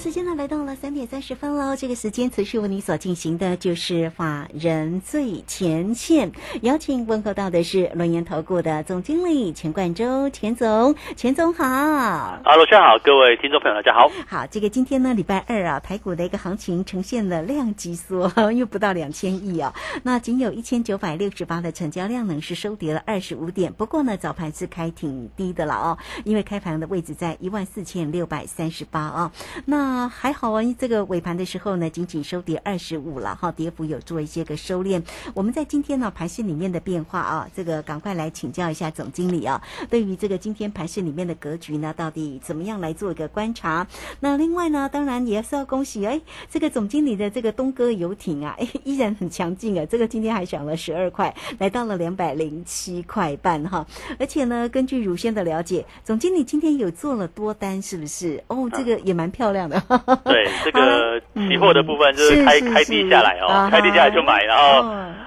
时间呢来到了三点三十分喽，这个时间持续为你所进行的就是法人最前线，邀请问候到的是轮研投顾的总经理钱冠洲，钱总，钱总好。啊，罗轩好，各位听众朋友大家好。好，这个今天呢礼拜二啊，台股的一个行情呈现了量级缩，又不到两千亿啊，那仅有一千九百六十八的成交量呢是收跌了二十五点，不过呢早盘是开挺低的了哦，因为开盘的位置在一万四千六百三十八啊，那。啊，还好啊！这个尾盘的时候呢，仅仅收跌二十五了哈，跌幅有做一些个收敛。我们在今天呢盘市里面的变化啊，这个赶快来请教一下总经理啊。对于这个今天盘市里面的格局呢，到底怎么样来做一个观察？那另外呢，当然也是要恭喜哎，这个总经理的这个东哥游艇啊，哎，依然很强劲啊。这个今天还涨了十二块，来到了两百零七块半哈。而且呢，根据乳先的了解，总经理今天有做了多单，是不是？哦，这个也蛮漂亮的。对这个期货的部分，就是开开低下来哦，开低下来就买，然后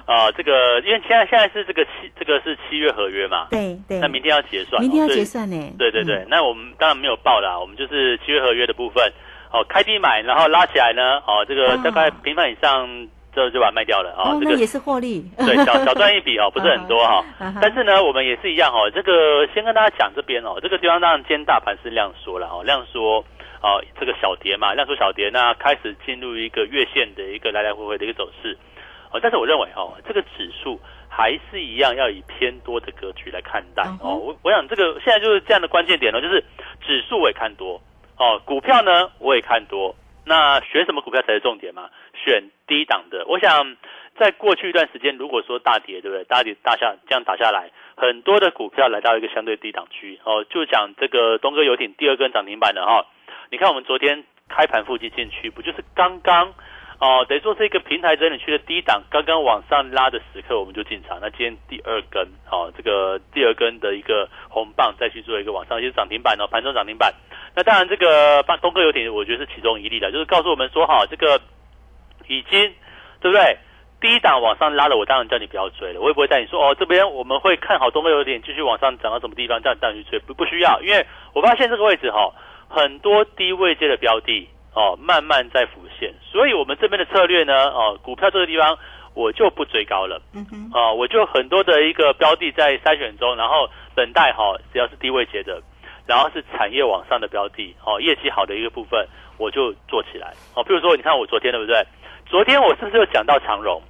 啊，这个因为现在现在是这个七这个是七月合约嘛，对对，那明天要结算，明天要结算呢，对对对，那我们当然没有报啦，我们就是七月合约的部分，哦，开低买，然后拉起来呢，哦，这个大概平盘以上就就把它卖掉了啊，这个也是获利，对，小小赚一笔哦，不是很多 哈，但是呢，我们也是一样哦，这个先跟大家讲这边哦，这个地方当然今天大盘是量缩了哦，量缩。哦，这个小跌嘛，量缩小跌，那开始进入一个月线的一个来来回回的一个走势。哦，但是我认为哦，这个指数还是一样要以偏多的格局来看待。哦，我我想这个现在就是这样的关键点呢，就是指数我也看多，哦，股票呢我也看多。那选什么股票才是重点嘛？选低档的。我想在过去一段时间，如果说大跌，对不对？大跌大下这样打下来，很多的股票来到一个相对低档区。哦，就讲这个东哥游艇第二根涨停板的哈。你看，我们昨天开盘附近进去，不就是刚刚哦？等于说是一个平台整理区的低档，刚刚往上拉的时刻，我们就进场。那今天第二根哦，这个第二根的一个红棒，再去做一个往上，就是涨停板哦，盘中涨停板。那当然，这个东哥游艇，我觉得是其中一例的，就是告诉我们说，哈，这个已经对不对？低档往上拉了，我当然叫你不要追了。我也不会带你说哦，这边我们会看好东哥游艇继续往上涨到什么地方，这样带你去追，不不需要，因为我发现这个位置哈。很多低位阶的标的哦，慢慢在浮现，所以我们这边的策略呢，哦，股票这个地方我就不追高了，嗯哼，哦，我就很多的一个标的在筛选中，然后等待哈，只要是低位阶的，然后是产业往上的标的，哦，业绩好的一个部分，我就做起来，哦，比如说你看我昨天对不对？昨天我是不是有讲到长荣？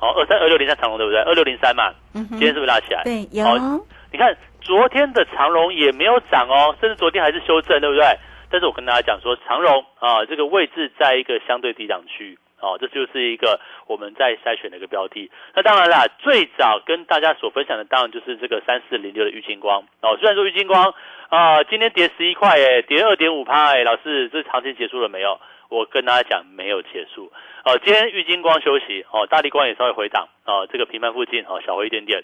哦，二三二六零三长荣对不对？二六零三嘛，嗯今天是不是拉起来？对，有，你看。昨天的长荣也没有涨哦，甚至昨天还是修正，对不对？但是我跟大家讲说，长荣啊，这个位置在一个相对低档区哦，这就是一个我们在筛选的一个标的。那当然啦，最早跟大家所分享的当然就是这个三四零六的玉金光哦。虽然说玉金光啊，今天跌十一块，哎，跌二点五趴，哎，老师，这行情结束了没有？我跟大家讲，没有结束哦。今天玉金光休息哦，大力光也稍微回档哦，这个平盘附近哦，小回一点点。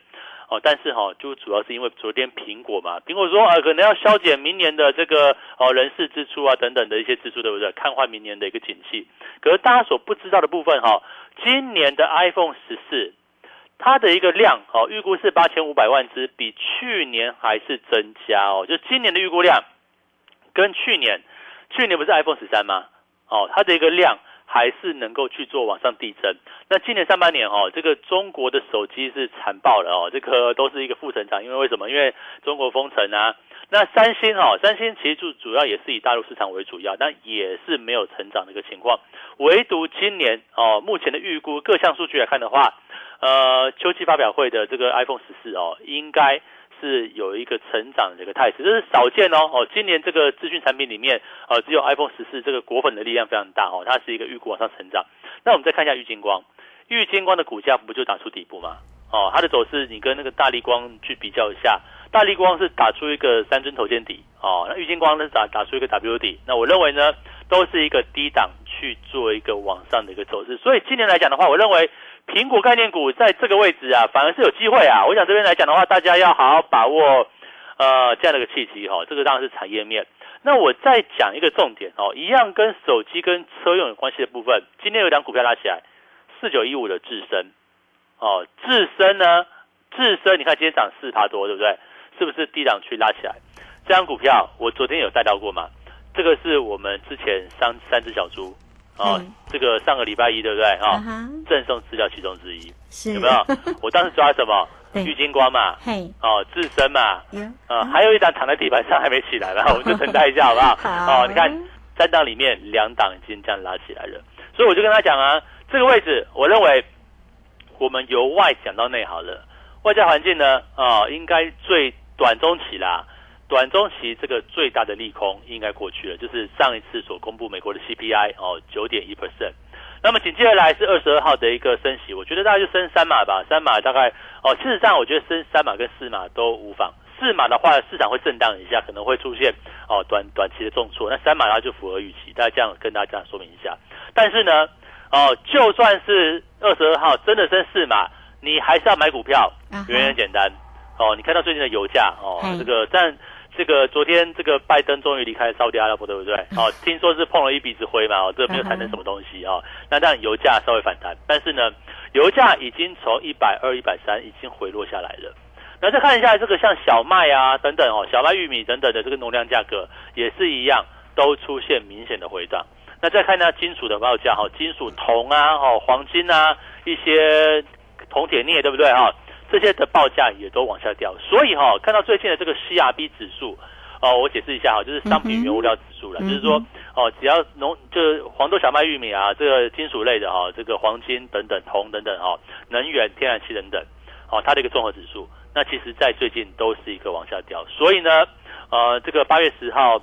哦，但是哈，就主要是因为昨天苹果嘛，苹果说啊，可能要削减明年的这个哦人事支出啊等等的一些支出，对不对？看坏明年的一个景气。可是大家所不知道的部分哈，今年的 iPhone 十四，它的一个量哦，预估是八千五百万只，比去年还是增加哦。就今年的预估量跟去年，去年不是 iPhone 十三吗？哦，它的一个量。还是能够去做往上递增。那今年上半年哦，这个中国的手机是惨爆了哦，这个都是一个负成长。因为为什么？因为中国封城啊。那三星哦，三星其实就主要也是以大陆市场为主要，但也是没有成长的一个情况。唯独今年哦，目前的预估各项数据来看的话，呃，秋季发表会的这个 iPhone 十四哦，应该。是有一个成长的一个态势，这是少见哦哦。今年这个资讯产品里面，呃，只有 iPhone 十四这个果粉的力量非常大哦，它是一个预估往上成长。那我们再看一下玉金光，玉金光的股价不就打出底部吗？哦，它的走势你跟那个大力光去比较一下，大力光是打出一个三尊头肩底哦，那玉金光呢打打出一个 W 底。那我认为呢，都是一个低档去做一个往上的一个走势。所以今年来讲的话，我认为苹果概念股在这个位置啊，反而是有机会啊。我想这边来讲的话，大家要好好把握呃这样的一个契机哈。这个当然是产业面。那我再讲一个重点哦，一样跟手机跟车用有关系的部分。今天有两股票拉起来，四九一五的智深哦，智深呢，智深你看今天涨四趴多，对不对？是不是低档区拉起来？这张股票我昨天有带到过嘛？这个是我们之前三三只小猪哦，这个上个礼拜一对不对？啊？赠送资料其中之一，有没有？我当时抓什么？玉金光嘛，哦，自身嘛，啊，还有一档躺在地板上还没起来，然 后我就等待一下好不好？哦，你看三档里面两档已经这样拉起来了，所以我就跟他讲啊，这个位置我认为我们由外讲到内好了，外在环境呢，啊，应该最短中期啦，短中期这个最大的利空应该过去了，就是上一次所公布美国的 CPI 哦，九点一 percent。那么紧接着来是二十二号的一个升息，我觉得大概就升三码吧，三码大概哦，事实上我觉得升三码跟四码都无妨，四码的话市场会震荡一下，可能会出现哦短短期的重挫，那三码的话就符合预期，大家这样跟大家说明一下。但是呢，哦，就算是二十二号真的升四码，你还是要买股票，原因很简单哦，你看到最近的油价哦，这个但。这个昨天这个拜登终于离开沙特阿拉伯，对不对？哦，听说是碰了一鼻子灰嘛，哦，这个没有谈成什么东西哦。那当然油价稍微反弹，但是呢，油价已经从一百二、一百三已经回落下来了。那再看一下这个像小麦啊等等哦，小麦、玉米等等的这个农粮价格也是一样，都出现明显的回涨。那再看一下金属的报价哈，金属铜啊、哦黄金啊一些铜铁镍，对不对哈？这些的报价也都往下掉，所以哈，看到最近的这个 CRB 指数，哦，我解释一下哈，就是商品原物料指数了，就是说，哦，只要农就是黄豆、小麦、玉米啊，这个金属类的哈，这个黄金等等、铜等等哈，能源、天然气等等，哦，它的一个综合指数，那其实在最近都是一个往下掉，所以呢，呃，这个八月十号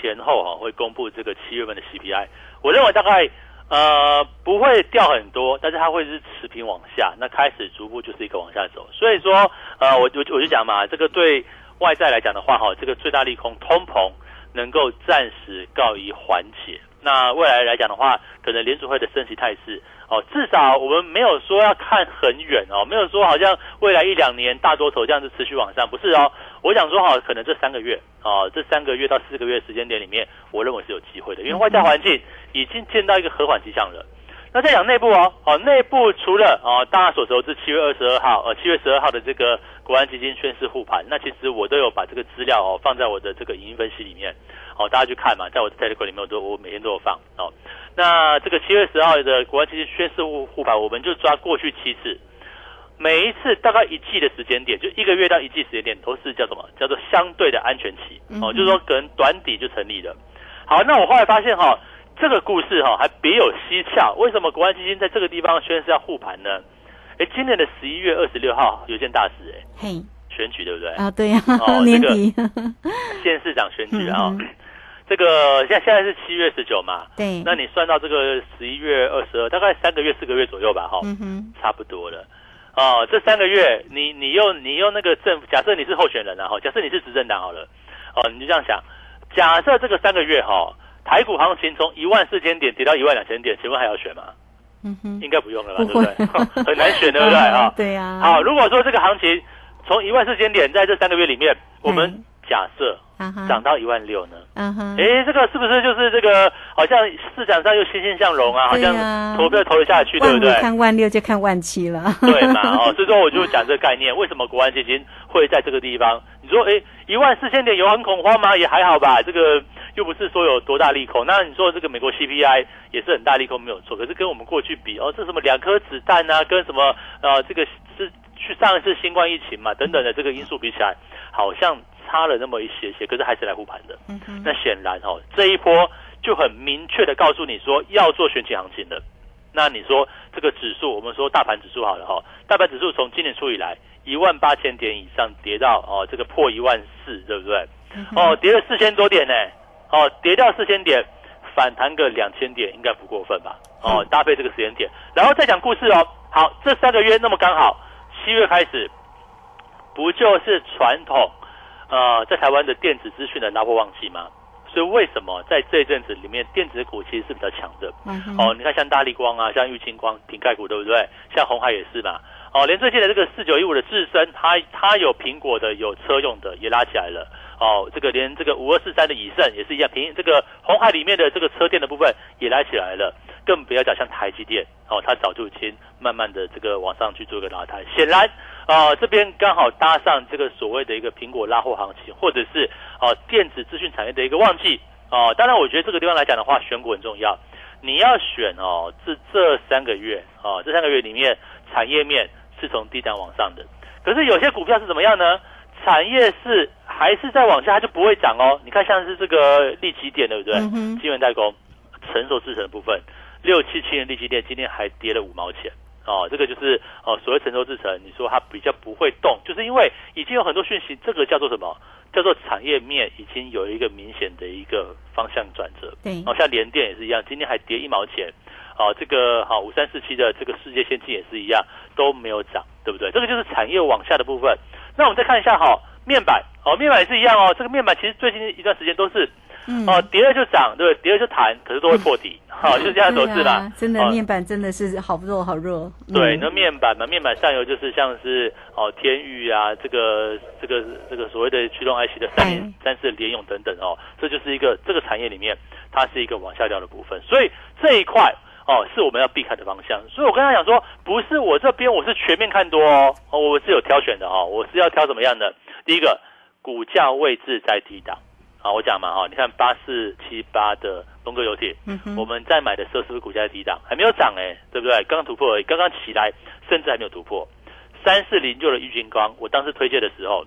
前后哈会公布这个七月份的 CPI，我认为大概。呃，不会掉很多，但是它会是持平往下，那开始逐步就是一个往下走。所以说，呃，我我我就讲嘛，这个对外在来讲的话，哈，这个最大利空通膨能够暂时告一缓解。那未来来讲的话，可能联储会的升息态势，哦，至少我们没有说要看很远哦，没有说好像未来一两年大多头这样子持续往上，不是哦。我想说哈，可能这三个月啊，这三个月到四个月时间点里面，我认为是有机会的，因为外在环境已经见到一个和缓迹象了。那再讲内部哦，哦，内部除了哦，大家所熟知七月二十二号，呃，七月十二号的这个国安基金宣誓护盘，那其实我都有把这个资料哦放在我的这个影音分析里面，哦，大家去看嘛，在我的 Telegram 里面我都我每天都有放哦。那这个七月十二号的国安基金宣誓护护盘，我们就抓过去七次。每一次大概一季的时间点，就一个月到一季时间点，都是叫什么？叫做相对的安全期哦，就是说可能短底就成立了。好，那我后来发现哈，这个故事哈还别有蹊跷。为什么国安基金在这个地方宣誓要护盘呢？哎，今年的十一月二十六号有件大事哎，嘿，选举对不对？啊，对呀，哦 年底县市长选举啊，这个现现在是七月十九嘛，对，那你算到这个十一月二十二，大概三个月四个月左右吧，哈，嗯哼，差不多了。哦，这三个月，你你用你用那个政，假设你是候选人然后假设你是执政党好了，哦，你就这样想，假设这个三个月哈，台股行情从一万四千点跌到一万两千点，请问还要选吗？嗯哼，应该不用了吧，对不对？很难选，对不对啊？对呀。好，如果说这个行情从一万四千点在这三个月里面，我们假设。涨到一万六呢？嗯哼，哎，这个是不是就是这个？好像市场上又欣欣向荣啊，好像投票投得下去，对不对？看万六就看万七了，对嘛？哦，所以说我就讲这个概念，为什么国安基金会在这个地方？你说，哎，一万四千点有很恐慌吗？也还好吧，这个又不是说有多大利空。那你说这个美国 CPI 也是很大利空，没有错。可是跟我们过去比，哦，这什么两颗子弹啊，跟什么呃，这个是去上一次新冠疫情嘛等等的这个因素比起来，好像。差了那么一些些，可是还是来护盘的。嗯那显然哦，这一波就很明确的告诉你说要做选举行情了。那你说这个指数，我们说大盘指数好了哈，大盘指数从今年初以来一万八千点以上跌到哦这个破一万四，对不对？哦，跌了四千多点呢。哦，跌掉四千点，反弹个两千点应该不过分吧？哦，搭配这个时间点，然后再讲故事哦。好，这三个月那么刚好，七月开始，不就是传统？呃，在台湾的电子资讯的拉波旺季嘛，所以为什么在这一阵子里面，电子股其实是比较强的？嗯哦，你看像大力光啊，像玉清光、挺盖股，对不对？像红海也是嘛。哦，连最近的这个四九一五的智深，它它有苹果的，有车用的，也拉起来了。哦，这个连这个五二四三的以盛也是一样，平这个红海里面的这个车电的部分也拉起来了。更不要讲像台积电，哦，它早就已经慢慢的这个往上去做一个拉抬。显然，啊，这边刚好搭上这个所谓的一个苹果拉货行情，或者是啊电子资讯产业的一个旺季。哦，当然，我觉得这个地方来讲的话，选股很重要。你要选哦，这这三个月，哦，这三个月里面产业面是从低档往上的。可是有些股票是怎么样呢？产业是还是在往下，它就不会涨哦。你看，像是这个利基电，对不对？晶圆代工、成熟制成的部分，六七七的利基电今天还跌了五毛钱。哦，这个就是哦，所谓成熟制成，你说它比较不会动，就是因为已经有很多讯息，这个叫做什么？叫做产业面已经有一个明显的一个方向转折。对，哦，像联电也是一样，今天还跌一毛钱。哦，这个好五三四七的这个世界先进也是一样，都没有涨，对不对？这个就是产业往下的部分。那我们再看一下哈，面板哦，面板也是一样哦。这个面板其实最近一段时间都是。哦，跌了就涨，对不对？跌了就弹，可是都会破底，好，就是这样走势啦。真的面板真的是好弱好弱。对，那面板嘛，面板上游就是像是哦天域啊，这个这个这个所谓的驱动 IC 的三联三四联用等等哦，这就是一个这个产业里面它是一个往下掉的部分，所以这一块哦是我们要避开的方向。所以我跟他讲说，不是我这边我是全面看多哦，我是有挑选的哦，我是要挑什么样的？第一个，股价位置在低档。好，我讲嘛哈，你看八四七八的东哥游艇，我们在买的时候是不是股价低档，还没有涨哎，对不对？刚刚突破而已，刚刚起来，甚至还没有突破。三四零六的玉金光，我当时推荐的时候，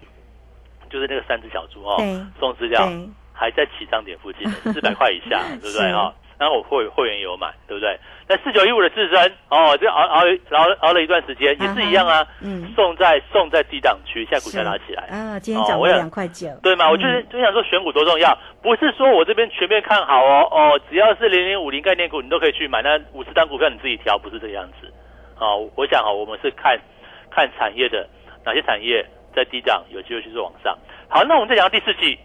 就是那个三只小猪哦，送资料还在起涨点附近，四百块以下，对不对哈？然后我会会员有买，对不对？那四九一五的自身哦，这熬熬熬熬了一段时间，也是一样啊。嗯，送在送在低档区，现在股价拉起来啊，今天涨了两块九，对吗？我就是就想说选股多重要，不是说我这边全面看好哦哦，只要是零零五零概念股，你都可以去买。那五十单股票你自己挑，不是这个样子。哦，我想哈，我们是看看产业的哪些产业在低档有机会去做往上。好，那我们再讲第四季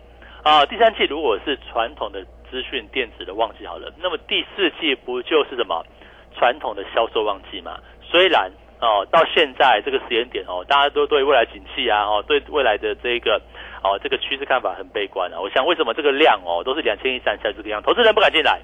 啊，第三季如果是传统的。资讯电子的旺季好了，那么第四季不就是什么传统的销售旺季嘛？虽然哦，到现在这个时间点哦，大家都对未来景气啊，哦，对未来的这个哦这个趋势看法很悲观啊。我想为什么这个量哦都是两千亿三千这个样，投资人不敢进来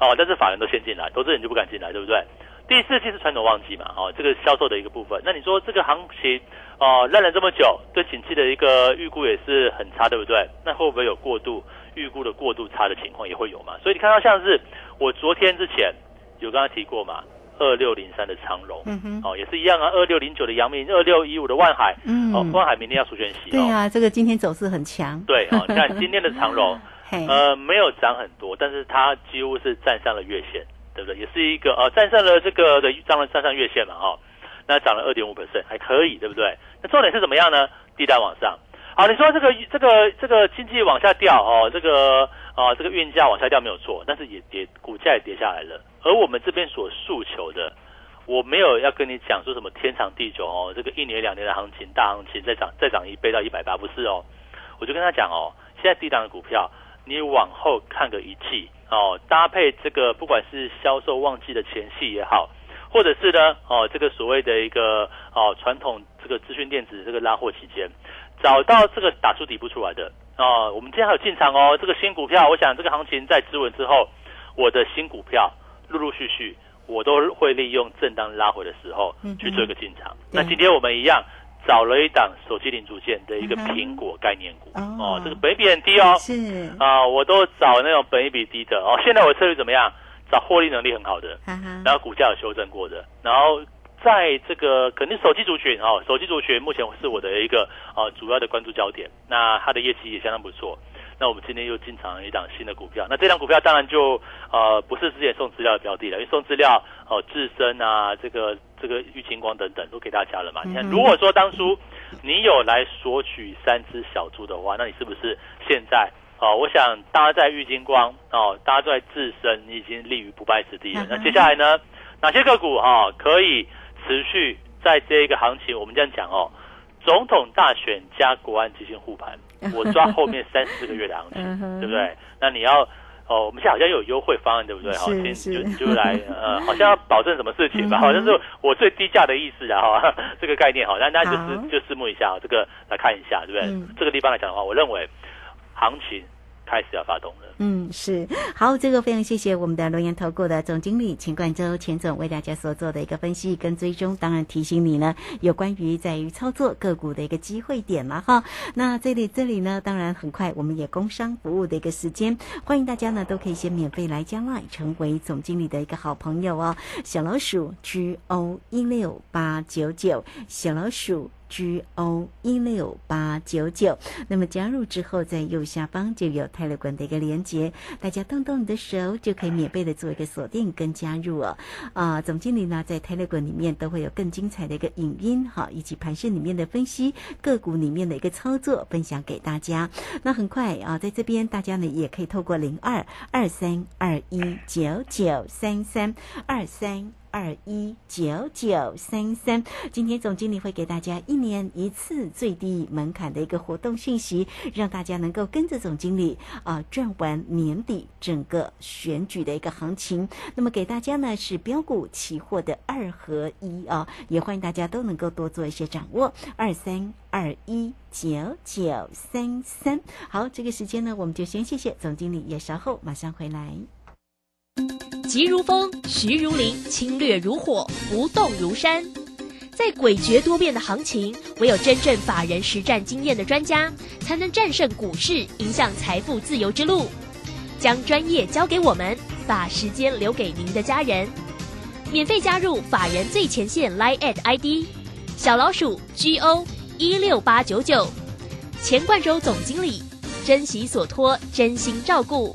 哦，但是法人都先进来，投资人就不敢进来，对不对？第四季是传统旺季嘛？哦，这个销售的一个部分，那你说这个行情哦烂了这么久，对景气的一个预估也是很差，对不对？那会不会有过度？预估的过度差的情况也会有嘛，所以你看到像是我昨天之前有刚刚提过嘛，二六零三的长荣，嗯哼，哦也是一样啊，二六零九的阳明，二六一五的万海，嗯，哦万海明天要出全息，对啊，这个今天走势很强，对，哦你看今天的长荣，呃没有涨很多，但是它几乎是站上了月线，对不对？也是一个呃站上了这个的站了站上月线嘛，哈，那涨了二点五 percent 还可以，对不对？那重点是怎么样呢？地带往上。好，你说这个这个这个经济往下掉哦，这个啊这个运价往下掉没有错，但是也跌股价也跌下来了。而我们这边所诉求的，我没有要跟你讲说什么天长地久哦，这个一年两年的行情大行情再涨再涨一倍到一百八不是哦，我就跟他讲哦，现在低档的股票你往后看个一季哦，搭配这个不管是销售旺季的前戏也好，或者是呢哦这个所谓的一个哦传统这个资讯电子这个拉货期间。找到这个打出底部出来的啊，我们今天还有进场哦。这个新股票，我想这个行情在止稳之后，我的新股票陆陆续续我都会利用震荡拉回的时候去做一个进场。那今天我们一样找了一档手机零组件的一个苹果概念股哦，这个本比很低哦，是啊，我都找那种本比低的哦。现在我策略怎么样？找获利能力很好的，然后股价有修正过的，然后。在这个肯定手机族群哦，手机族群目前是我的一个呃主要的关注焦点。那它的业绩也相当不错。那我们今天又进场了一档新的股票。那这档股票当然就呃不是之前送资料的标的了，因为送资料哦智深啊，这个这个玉清光等等都给大家了嘛。你看，如果说当初你有来索取三只小猪的话，那你是不是现在哦？我想大家在玉金光哦，大家在智深，你已经立于不败之地了。那接下来呢，哪些个股哈可以？持续在这一个行情，我们这样讲哦，总统大选加国安基金护盘，我抓后面三四个月的行嗯情，对不对？那你要哦，我们现在好像有优惠方案，对不对？哈，是先就你就来 呃，好像要保证什么事情吧？嗯好像是我最低价的意思啊，哈，这个概念好，那那就是就拭目以下，这个来看一下，对不对嗯？这个地方来讲的话，我认为行情开始要发动了。嗯，是好，这个非常谢谢我们的龙岩投顾的总经理钱冠洲钱总为大家所做的一个分析跟追踪，当然提醒你呢，有关于在于操作个股的一个机会点嘛哈。那这里这里呢，当然很快我们也工商服务的一个时间，欢迎大家呢都可以先免费来加 line 成为总经理的一个好朋友哦，小老鼠 G O 一六八九九，小老鼠。G O 一六八九九，那么加入之后，在右下方就有泰勒管的一个连接，大家动动你的手就可以免费的做一个锁定跟加入哦。啊、总经理呢在泰勒管里面都会有更精彩的一个影音哈，以及盘市里面的分析，个股里面的一个操作分享给大家。那很快啊，在这边大家呢也可以透过零二二三二一九九三三二三。二一九九三三，今天总经理会给大家一年一次最低门槛的一个活动讯息，让大家能够跟着总经理啊赚完年底整个选举的一个行情。那么给大家呢是标股期货的二合一啊，也欢迎大家都能够多做一些掌握。二三二一九九三三，好，这个时间呢我们就先谢谢总经理，也稍后马上回来。急如风，徐如林，侵略如火，不动如山。在诡谲多变的行情，唯有真正法人实战经验的专家，才能战胜股市，迎向财富自由之路。将专业交给我们，把时间留给您的家人。免费加入法人最前线 Line at ID 小老鼠 G O 一六八九九，钱冠洲总经理，珍惜所托，真心照顾。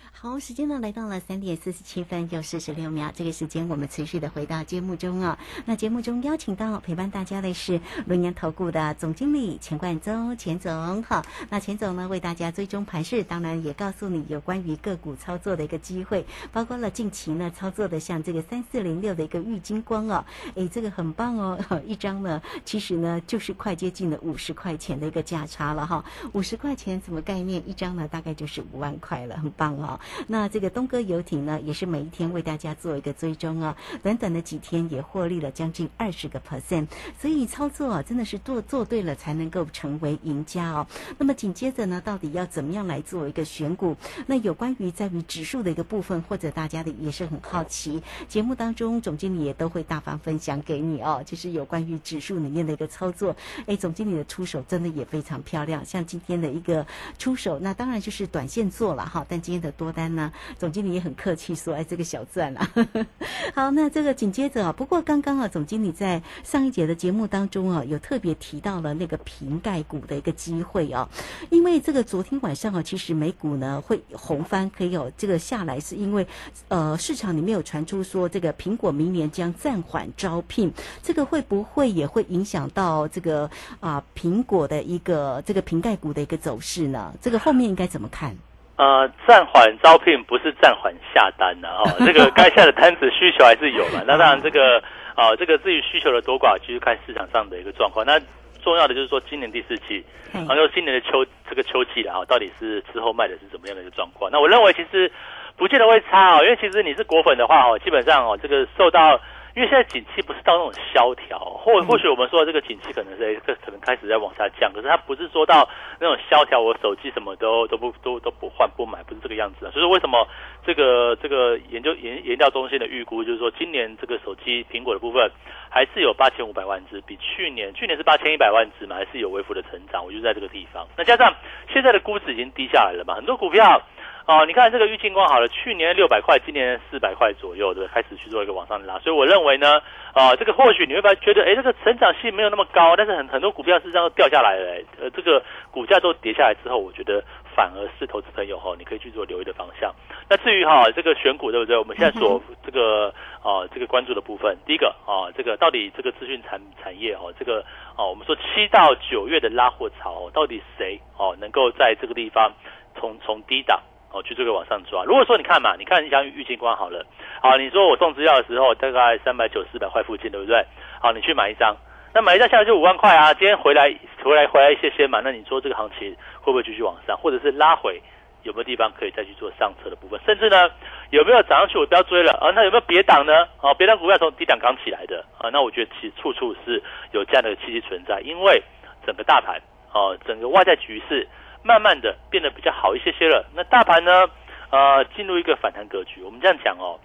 好，时间呢来到了三点四十七分又四十六秒，这个时间我们持续的回到节目中啊。那节目中邀请到陪伴大家的是轮研投顾的总经理钱冠洲钱总。好，那钱总呢为大家追踪盘势，当然也告诉你有关于个股操作的一个机会，包括了近期呢操作的像这个三四零六的一个玉金光哦，诶，这个很棒哦，一张呢其实呢就是快接近了五十块钱的一个价差了哈，五十块钱什么概念？一张呢大概就是五万块了，很棒哦。那这个东哥游艇呢，也是每一天为大家做一个追踪啊，短短的几天也获利了将近二十个 percent，所以操作啊真的是做做对了才能够成为赢家哦。那么紧接着呢，到底要怎么样来做一个选股？那有关于在于指数的一个部分，或者大家的也是很好奇，节目当中总经理也都会大方分享给你哦，就是有关于指数里面的一个操作。哎，总经理的出手真的也非常漂亮，像今天的一个出手，那当然就是短线做了哈，但今天的多单单呢，总经理也很客气说，哎，这个小赚啊。好，那这个紧接着啊，不过刚刚啊，总经理在上一节的节目当中啊，有特别提到了那个瓶盖股的一个机会啊，因为这个昨天晚上啊，其实美股呢会红翻，可以有这个下来，是因为呃市场里面有传出说这个苹果明年将暂缓招聘，这个会不会也会影响到这个啊苹果的一个这个瓶盖股的一个走势呢？这个后面应该怎么看？呃，暂缓招聘不是暂缓下单的哦，这个该下的单子需求还是有嘛。那当然，这个啊、这个至于需求的多寡，其实看市场上的一个状况。那重要的就是说，今年第四季，嘿然后今年的秋这个秋季了啊，到底是之后卖的是怎么样的一个状况？那我认为其实不见得会差哦，因为其实你是果粉的话哦，基本上哦，这个受到因为现在景气不是到那种萧条，或或许我们说的这个景气可能是这可能开始在往下降，可是它不是说到那种萧条，我手机什么都都不都都不换不买，不是这个样子的。所以为什么这个这个研究研研调中心的预估就是说，今年这个手机苹果的部分还是有八千五百万只，比去年去年是八千一百万只嘛，还是有微幅的成长，我就在这个地方。那加上现在的估值已经低下来了嘛，很多股票。哦，你看这个玉金光好了，去年六百块，今年四百块左右的开始去做一个往上拉，所以我认为呢，啊，这个或许你会觉得，哎，这个成长性没有那么高，但是很很多股票是这样掉下来的，呃，这个股价都跌下来之后，我觉得反而是投资朋友哈，你可以去做留意的方向。那至于哈这个选股对不对？我们现在所这个啊这个关注的部分，第一个啊这个到底这个资讯产产业哦，这个哦我们说七到九月的拉货潮，到底谁哦能够在这个地方从从低档。哦，去这个往上抓。如果说你看嘛，你看你想预金光好了，好，你说我送资料的时候大概三百九四百块附近，对不对？好，你去买一张，那买一张下来就五万块啊。今天回来回来回来一些些嘛，那你说这个行情会不会继续往上，或者是拉回？有没有地方可以再去做上车的部分？甚至呢，有没有涨上去我不要追了啊？那有没有别档呢？哦，别档股票从低档刚起来的啊？那我觉得其实处处是有这样的契机存在，因为整个大盘哦，整个外在局势。慢慢的变得比较好一些些了。那大盘呢？呃，进入一个反弹格局。我们这样讲哦，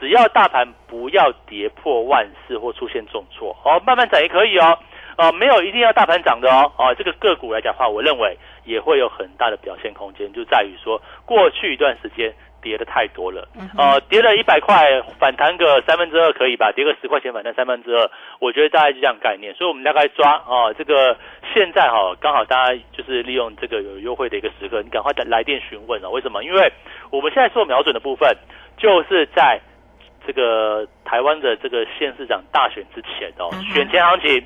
只要大盘不要跌破万四或出现重挫，哦，慢慢涨也可以哦。哦，没有一定要大盘涨的哦。哦，这个个股来讲的话，我认为也会有很大的表现空间，就在于说过去一段时间。跌的太多了，呃，跌了一百块，反弹个三分之二可以吧？跌个十块钱反弹三分之二，我觉得大概就这样概念。所以，我们大概抓啊，这个现在哈，刚好大家就是利用这个有优惠的一个时刻，你赶快来电询问哦。为什么？因为我们现在做瞄准的部分，就是在这个台湾的这个县市长大选之前哦，选前行情。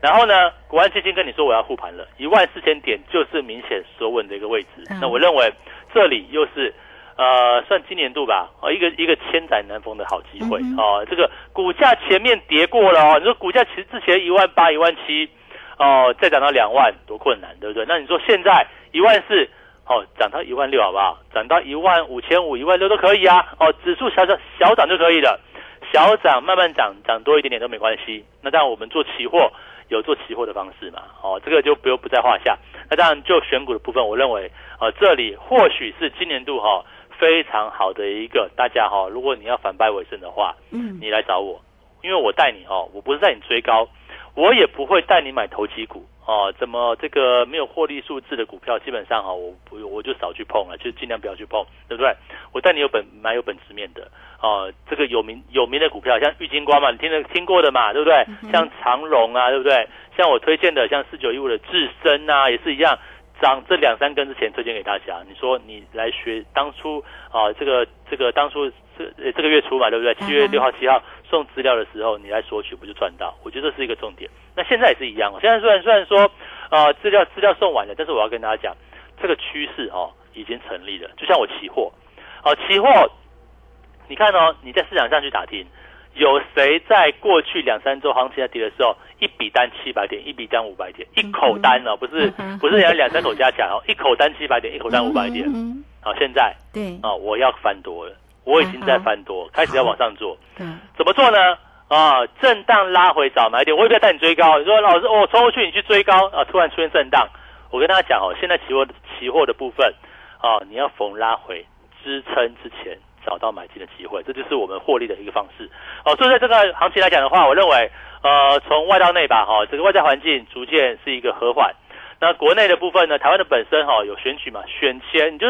然后呢，国安基金跟你说我要护盘了，一万四千点就是明显所稳的一个位置。那我认为这里又是。呃，算今年度吧，哦，一个一个千载难逢的好机会哦。这个股价前面跌过了哦，你说股价其实之前一万八、一万七，哦，再涨到两万多困难，对不对？那你说现在一万四，哦，涨到一万六好不好？涨到一万五千五、一万六都可以啊。哦，指数小涨小涨就可以了，小涨慢慢涨，涨多一点点都没关系。那当然我们做期货有做期货的方式嘛，哦，这个就不用不在话下。那当然就选股的部分，我认为，呃，这里或许是今年度哈。非常好的一个，大家哈，如果你要反败为胜的话，嗯，你来找我，因为我带你哦，我不是带你追高，我也不会带你买投机股哦，怎么这个没有获利数字的股票，基本上哈，我不我就少去碰了，就尽量不要去碰，对不对？我带你有本买有本质面的哦，这个有名有名的股票，像玉金光嘛，你听的听过的嘛，对不对？像长荣啊，对不对？像我推荐的像四九一五的智深啊，也是一样。涨这两三根之前推荐给大家，你说你来学当初啊，这个这个当初这这个月初嘛，对不对？七月六号、七号送资料的时候，你来索取不就赚到？我觉得这是一个重点。那现在也是一样哦。现在虽然虽然说啊，资料资料送完了，但是我要跟大家讲，这个趋势哦已经成立了。就像我期货，哦，期货，你看哦，你在市场上去打听。有谁在过去两三周行情在跌的时候，一笔单七百点，一笔单五百点，一口单哦，不是不是两两三口加起来哦，一口单七百点，一口单五百点。好，现在对啊，我要翻多了，我已经在翻多，开始要往上做。怎么做呢？啊，震荡拉回找买点，我也不要带你追高。你说老师，我冲过去你去追高啊，突然出现震荡，我跟大家讲哦，现在期货期货的部分啊，你要逢拉回支撑之前。找到买进的机会，这就是我们获利的一个方式。哦，所以在这个行情来讲的话，我认为，呃，从外到内吧，哈，这个外在环境逐渐是一个和缓。那国内的部分呢，台湾的本身哈有选举嘛，选前你就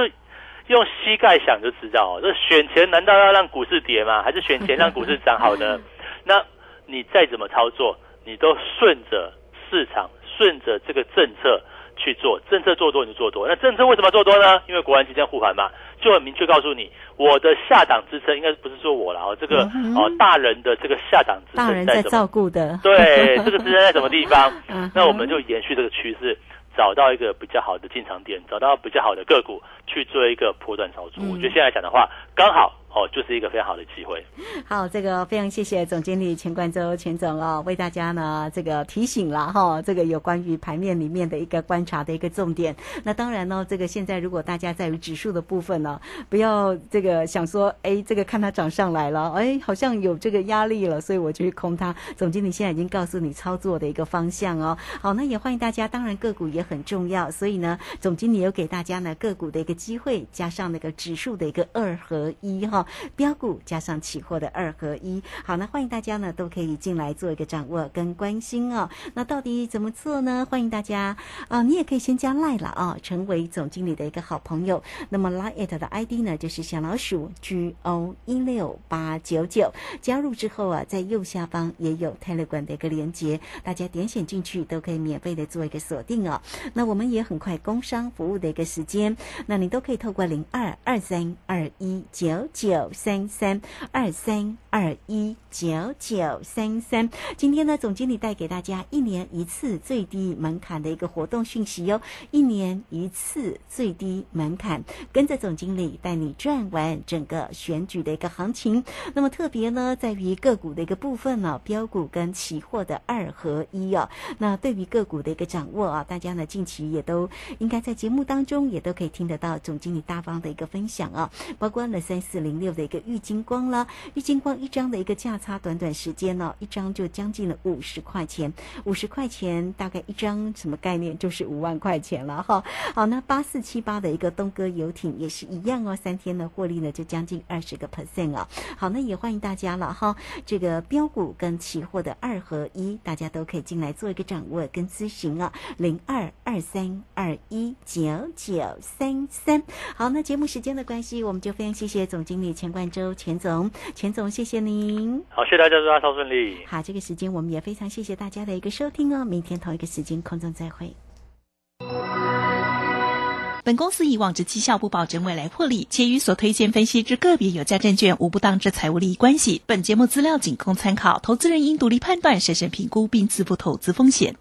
用膝盖想就知道，这选前难道要让股市跌吗？还是选前让股市涨好呢？那你再怎么操作，你都顺着市场，顺着这个政策。去做政策做多你就做多，那政策为什么做多呢？因为国安基金护盘嘛，就很明确告诉你，我的下档支撑应该不是说我了哦，这个哦大人的这个下档支撑在照顾的，对，这个支撑在什么地方？那我们就延续这个趋势，找到一个比较好的进场点，找到比较好的个股去做一个波段操作。我觉得现在讲的话，刚好哦，就是一个非常好的机会。好，这个非常谢谢总经理钱冠洲钱总哦，为大家呢这个提醒了哈，这个有关于盘面里面的一个观察的一个重点。那当然呢，这个现在如果大家在于指数的部分呢，不要这个想说，哎，这个看它涨上来了，哎，好像有这个压力了，所以我就去空它。总经理现在已经告诉你操作的一个方向哦。好，那也欢迎大家，当然个股也很重要，所以呢，总经理有给大家呢个股的一个机会，加上那个指数的一个二合一哈。标股加上期货的二合一，好，那欢迎大家呢都可以进来做一个掌握跟关心哦。那到底怎么做呢？欢迎大家啊，你也可以先加赖了啊，成为总经理的一个好朋友。那么 Line 的 ID 呢就是小老鼠 G O 一六八九九，加入之后啊，在右下方也有 Telegram 的一个连接，大家点选进去都可以免费的做一个锁定哦。那我们也很快工商服务的一个时间，那你都可以透过零二二三二一九九。九三三二三二一九九三三，今天呢，总经理带给大家一年一次最低门槛的一个活动讯息哟，一年一次最低门槛，跟着总经理带你转完整个选举的一个行情。那么特别呢，在于个股的一个部分呢，标股跟期货的二合一哦。那对于个股的一个掌握啊，大家呢近期也都应该在节目当中也都可以听得到总经理大方的一个分享啊，包括了三四零。六的一个玉金光了，玉金光一张的一个价差，短短时间呢，一张就将近了五十块钱，五十块钱大概一张什么概念？就是五万块钱了哈。好，那八四七八的一个东哥游艇也是一样哦，三天的获利呢就将近二十个 percent 啊。好，那也欢迎大家了哈，这个标股跟期货的二合一，大家都可以进来做一个掌握跟咨询啊，零二二三二一九九三三。好，那节目时间的关系，我们就非常谢谢总经理。钱冠洲，钱总，钱总，谢谢您。好，谢谢大家，祝大家超顺利。好，这个时间我们也非常谢谢大家的一个收听哦。明天同一个时间空中再会。本公司以往之绩效不保证未来获利，且与所推荐分析之个别有价证券无不当之财务利益关系。本节目资料仅供参考，投资人应独立判断、审慎评估并自负投资风险。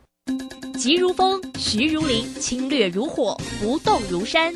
急如风，徐如林，侵略如火，不动如山。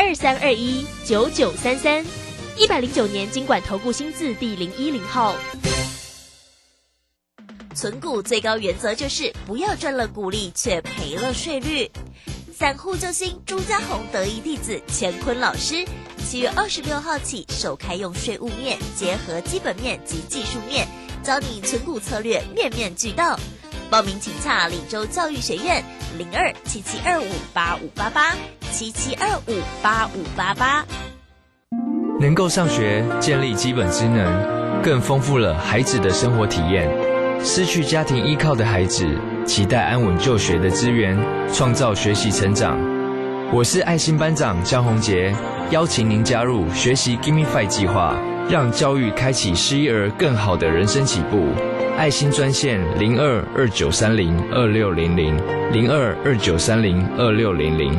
二三二一九九三三，一百零九年经管投顾新字第零一零号。存股最高原则就是不要赚了股利却赔了税率。散户救星朱家红得意弟子乾坤老师，七月二十六号起首开用税务面结合基本面及技术面，教你存股策略面面俱到。报名请洽李州教育学院零二七七二五八五八八七七二五八五八八。能够上学，建立基本职能，更丰富了孩子的生活体验。失去家庭依靠的孩子，期待安稳就学的资源，创造学习成长。我是爱心班长江宏杰，邀请您加入学习 Gimme Five 计划，让教育开启失一儿更好的人生起步。爱心专线零二二九三零二六零零零二二九三零二六零零，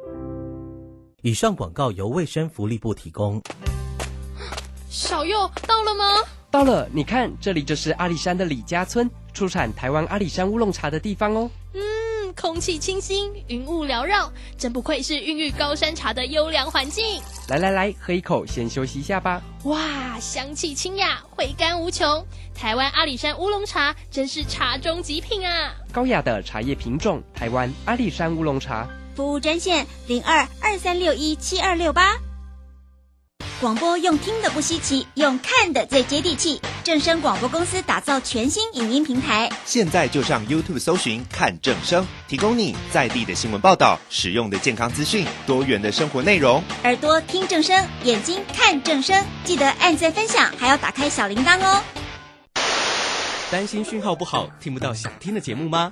以上广告由卫生福利部提供。小右到了吗？到了，你看，这里就是阿里山的李家村，出产台湾阿里山乌龙茶的地方哦。嗯，空气清新，云雾缭绕，真不愧是孕育高山茶的优良环境。来来来，喝一口，先休息一下吧。哇，香气清雅，回甘无穷。台湾阿里山乌龙茶真是茶中极品啊！高雅的茶叶品种，台湾阿里山乌龙茶。服务专线零二二三六一七二六八。广播用听的不稀奇，用看的最接地气。正声广播公司打造全新影音平台，现在就上 YouTube 搜寻看正声，提供你在地的新闻报道、使用的健康资讯、多元的生活内容。耳朵听正声，眼睛看正声，记得按赞分享，还要打开小铃铛哦。担心讯号不好，听不到想听的节目吗？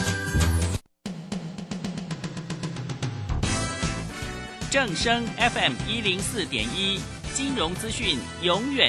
正声 FM 一零四点一，金融资讯永远。